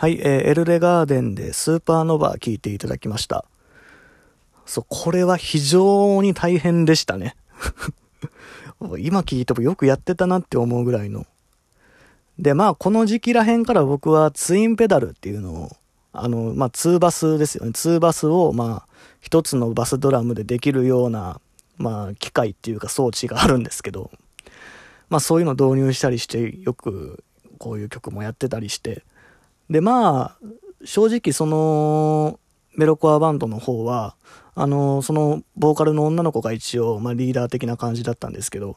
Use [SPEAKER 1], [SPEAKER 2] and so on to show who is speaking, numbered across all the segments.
[SPEAKER 1] はい、えー、エルレガーデンでスーパーノヴァ聞いていただきました。そう、これは非常に大変でしたね。今聞いてもよくやってたなって思うぐらいの。で、まあ、この時期らへんから僕はツインペダルっていうのを、あの、まあ、ツーバスですよね。ツーバスを、まあ、一つのバスドラムでできるような、まあ、機械っていうか装置があるんですけど、まあ、そういうの導入したりして、よくこういう曲もやってたりして、で、まあ、正直その、メロコアバンドの方は、あの、その、ボーカルの女の子が一応、まあ、リーダー的な感じだったんですけど、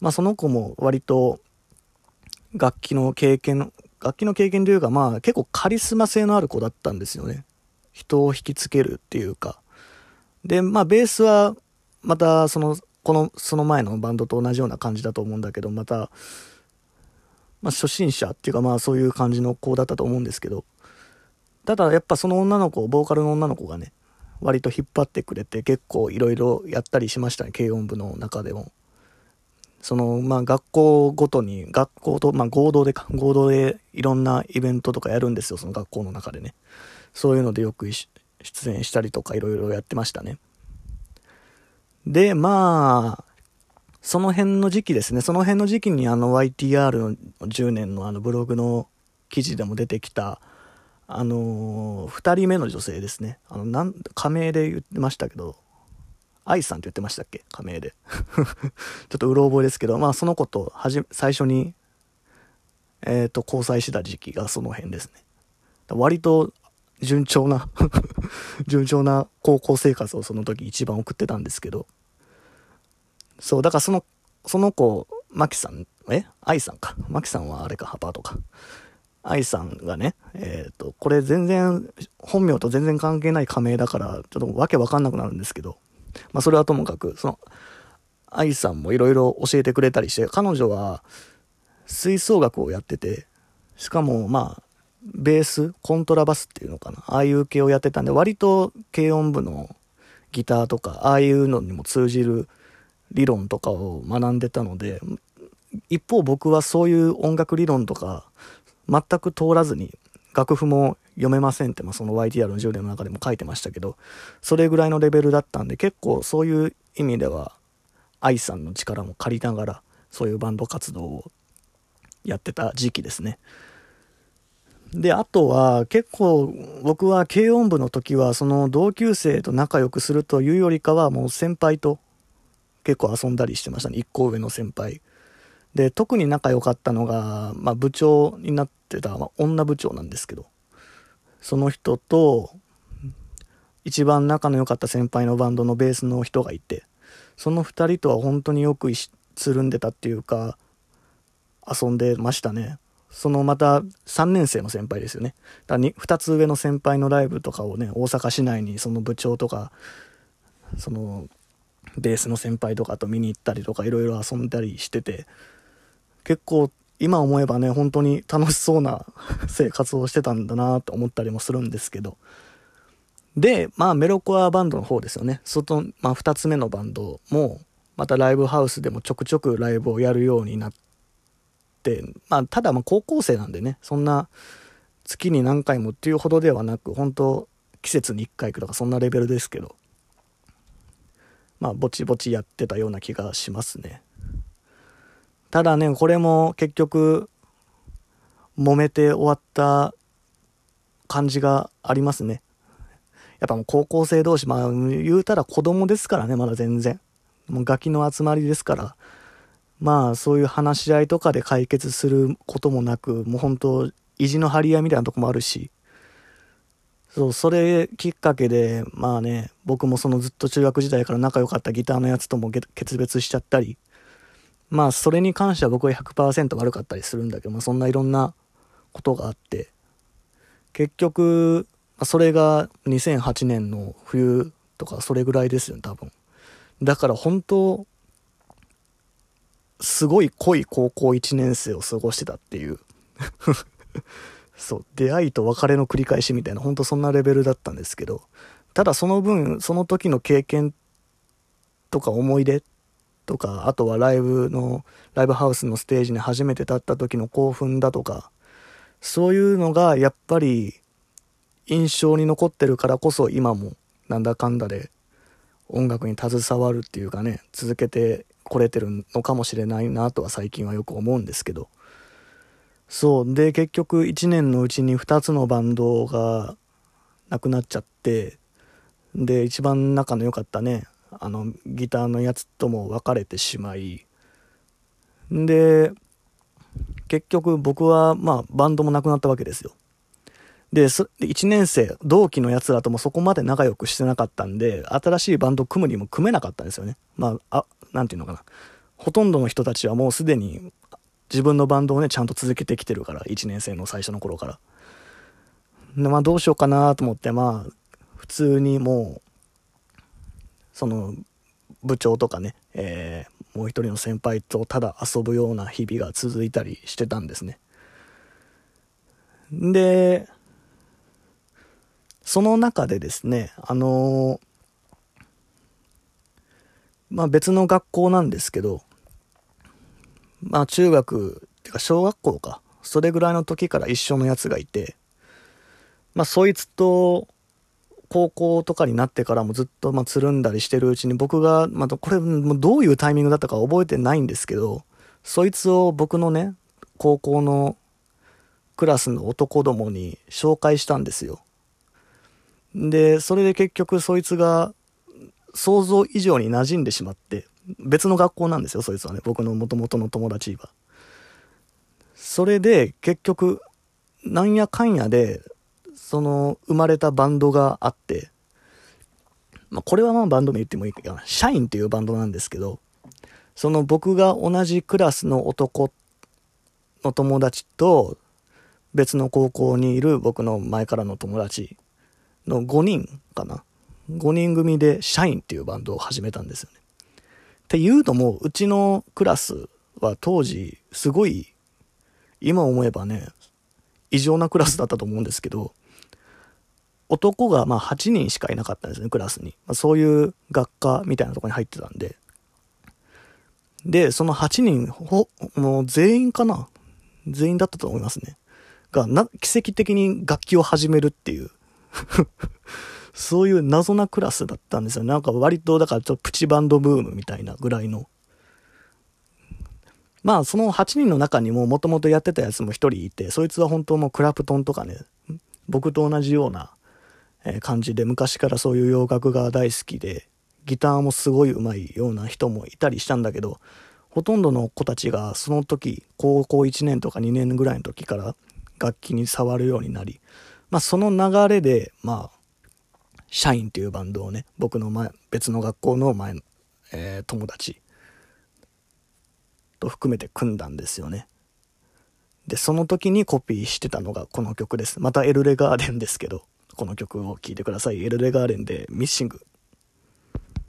[SPEAKER 1] まあ、その子も割と、楽器の経験、楽器の経験というか、まあ、結構カリスマ性のある子だったんですよね。人を引きつけるっていうか。で、まあ、ベースは、また、その、この、その前のバンドと同じような感じだと思うんだけど、また、まあ、初心者っていうかまあそういう感じの子だったと思うんですけど、ただやっぱその女の子、ボーカルの女の子がね、割と引っ張ってくれて結構いろいろやったりしましたね、軽音部の中でも。その、まあ学校ごとに、学校と、まあ合同でか、合同でいろんなイベントとかやるんですよ、その学校の中でね。そういうのでよく出演したりとかいろいろやってましたね。で、まあ、その辺の時期ですね。その辺の時期にあの YTR の10年のあのブログの記事でも出てきた、あのー、2人目の女性ですね。あの、なん、仮名で言ってましたけど、愛さんって言ってましたっけ？仮名で。ちょっとうろ覚えですけど、まあその子とはじ、最初に、えっ、ー、と、交際した時期がその辺ですね。割と順調な 順調な高校生活をその時一番送ってたんですけど、そう、だからその、その子、マキさん、え？愛さんか。マキさんはあれか、ハパートか。愛さんがね、えっ、ー、と、これ全然、本名と全然関係ない仮名だから、ちょっとわけわかんなくなるんですけど、まあそれはともかく、その、愛さんもいろいろ教えてくれたりして、彼女は吹奏楽をやってて、しかもまあ、ベース、コントラバスっていうのかな、ああいう系をやってたんで、割と軽音部のギターとか、ああいうのにも通じる理論とかを学んでたので、一方僕はそういう音楽理論とか全く通らずに楽譜も読めませんって、まあ、その YTR の10年の中でも書いてましたけど、それぐらいのレベルだったんで結構そういう意味では愛さんの力も借りながらそういうバンド活動をやってた時期ですね。で、あとは結構僕は軽音部の時はその同級生と仲良くするというよりかはもう先輩と結構遊んだりしてましたね。1個上の先輩。で、特に仲良かったのが、まあ、部長になってた、まあ、女部長なんですけど、その人と、一番仲の良かった先輩のバンドのベースの人がいて、その2人とは本当によくつるんでたっていうか、遊んでましたね。そのまた3年生の先輩ですよね。だに2つ上の先輩のライブとかをね、大阪市内にその部長とか、そのベースの先輩とかと見に行ったりとかいろいろ遊んだりしてて、結構今思えばね、本当に楽しそうな生活をしてたんだなと思ったりもするんですけど。で、まあメロコアバンドの方ですよね。外、まあ二つ目のバンドも、またライブハウスでもちょくちょくライブをやるようになって、まあただまあ高校生なんでね、そんな月に何回もっていうほどではなく、本当季節に1回行くとかそんなレベルですけど、まあ、ぼちぼちやってたような気がしますね。ただね、これも結局、揉めて終わった感じがありますね。やっぱもう高校生同士、まあ言うたら子供ですからね、まだ全然。もうガキの集まりですから。まあそういう話し合いとかで解決することもなく、もう本当意地の張り合いみたいなとこもあるし、そう、それきっかけで、まあね、僕もそのずっと中学時代から仲良かったギターのやつとも決別しちゃったり、まあそれに関しては僕は100%悪かったりするんだけど、まあそんないろんなことがあって、結局、それが2008年の冬とかそれぐらいですよね、多分。だから本当、すごい濃い高校1年生を過ごしてたっていうそう、出会いと別れの繰り返しみたいな、ほんとそんなレベルだったんですけど、ただその分、その時の経験とか思い出とか、あとはライブの、ライブハウスのステージに初めて立った時の興奮だとか、そういうのがやっぱり印象に残ってるからこそ今もなんだかんだで音楽に携わるっていうかね続けてこれてるのかもしれないなとは最近はよく思うんですけどそう。で結局1年のうちに2つのバンドがなくなっちゃってで一番仲の良かったねあのギターのやつとも別れてしまいで結局僕はまあバンドもなくなったわけですよ。で1年生同期のやつらともそこまで仲良くしてなかったんで新しいバンド組むにも組めなかったんですよね。まあ何て言うのかな。ほとんどの人たちはもうすでに自分のバンドをねちゃんと続けてきてるから1年生の最初の頃から。でまあどうしようかなと思ってまあ普通にもうその部長とかね、えー、もう一人の先輩とただ遊ぶような日々が続いたりしてたんですね。でその中でですねあのまあ別の学校なんですけどまあ中学ってか小学校か。それぐらいの時から一緒のやつがいて。まあそいつと高校とかになってからもずっとまあつるんだりしてるうちに僕が、まあ、これどういうタイミングだったか覚えてないんですけどそいつを僕のね高校のクラスの男どもに紹介したんですよ。でそれで結局そいつが想像以上に馴染んでしまって。別の学校なんですよそいつはね僕の元々の友達はそれで結局なんやかんやでその生まれたバンドがあって、まあ、これはまあバンド名言ってもいいかな。シャインっていうバンドなんですけど、その僕が同じクラスの男の友達と別の高校にいる僕の前からの友達の5人かな。5人組でシャインっていうバンドを始めたんですよね。っていうのも、うちのクラスは当時すごい、今思えばね、異常なクラスだったと思うんですけど、男がまあ8人しかいなかったんですね、クラスに。まあ、そういう学科みたいなとこに入ってたんで。で、その8人、ほ、もう全員かな？全員だったと思いますね。が、な、奇跡的に楽器を始めるっていうそういう謎なクラスだったんですよ。なんか割と、だからちょっとプチバンドブームみたいなぐらいの。まあ、その8人の中にももともとやってたやつも1人いて、そいつは本当もうクラプトンとかね、僕と同じような感じで昔からそういう洋楽が大好きでギターもすごい上手いような人もいたりしたんだけどほとんどの子たちがその時高校1年とか2年ぐらいの時から楽器に触るようになり、まあ、その流れでまあシャインっていうバンドをね僕の前別の学校の前の、えー、友達と含めて組んだんですよねでその時にコピーしてたのがこの曲ですまたエルレガーデンですけどこの曲を聴いてください。エルレガーデンでミッシング。